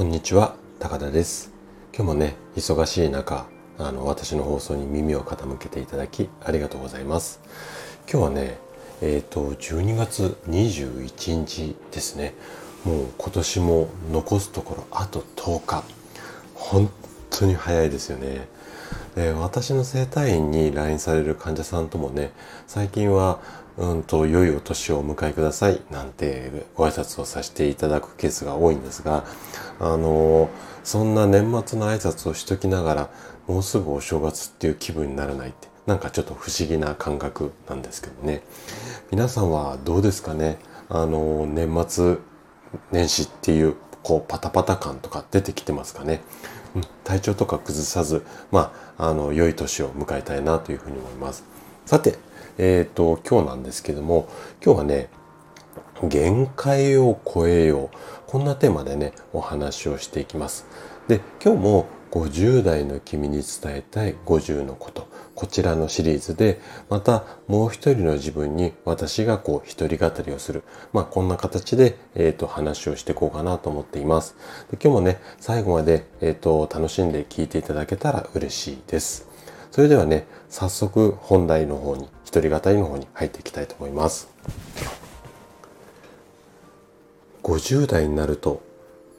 こんにちは高田です。今日もね忙しい中あの私の放送に耳を傾けていただきありがとうございます。今日はねえっ、ー、と12月21日ですね。もう今年も残すところあと10日。本当に早いですよね。で私の整体院に来院される患者さんともね最近はうんと良いお年をお迎えくださいなんてご挨拶をさせていただくケースが多いんですがあのそんな年末の挨拶をしときながらもうすぐお正月っていう気分にならないってなんかちょっと不思議な感覚なんですけどね。皆さんはどうですかねあの年末年始っていうこうパタパタ感とか出てきてますかね？体調とか崩さず、まあ、あの、良い年を迎えたいなというふうに思います。さて、えっ、ー、と、今日なんですけども、今日はね、限界を超えよう。こんなテーマでね、お話をしていきます。で、今日も50代の君に伝えたい50のこと。こちらのシリーズで、またもう一人の自分に私がこう一人語りをする。まあこんな形で、えっ、ー、と話をしていこうかなと思っています。で今日もね、最後まで、えっ、ー、と楽しんで聞いていただけたら嬉しいです。それではね、早速本題の方に、一人語りの方に入っていきたいと思います。50代になると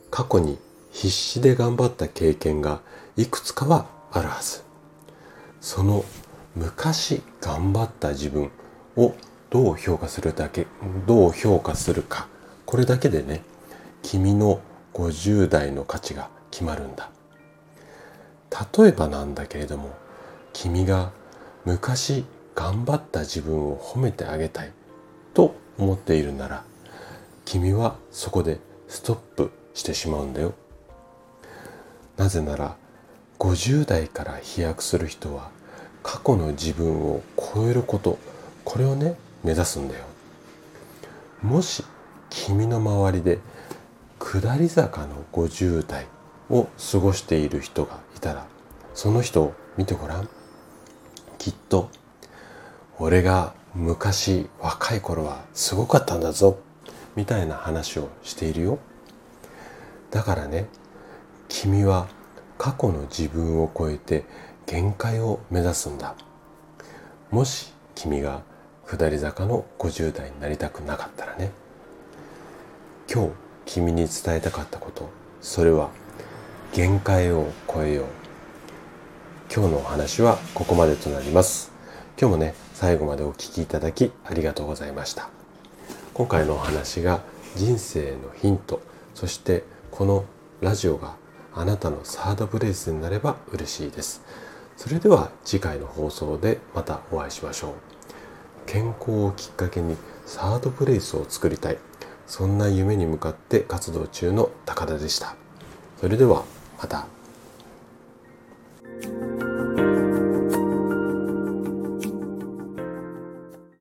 過去に必死で頑張った経験がいくつかはあるはず。その昔頑張った自分をどう評価するだけ、どう評価するか。これだけでね、君の50代の価値が決まるんだ。例えばなんだけれども、君が昔頑張った自分を褒めてあげたいと思っているなら、君はそこでストップしてしまうんだよ。なぜなら50代から飛躍する人は過去の自分を超えることこれをね目指すんだよ。もし君の周りで下り坂の50代を過ごしている人がいたらその人を見てごらん。きっと俺が昔若い頃はすごかったんだぞみたいな話をしているよ。だからね君は過去の自分を超えて限界を目指すんだ。もし君が下り坂の50代になりたくなかったらね。今日君に伝えたかったことそれは限界を超えよう。今日のお話はここまでとなります。今日もね最後までお聴きいただきありがとうございました。今回のお話が人生のヒントそしてこのラジオがあなたのサードプレイスになれば嬉しいです。それでは次回の放送でまたお会いしましょう。健康をきっかけにサードプレイスを作りたい。そんな夢に向かって活動中の高田でした。それではまた。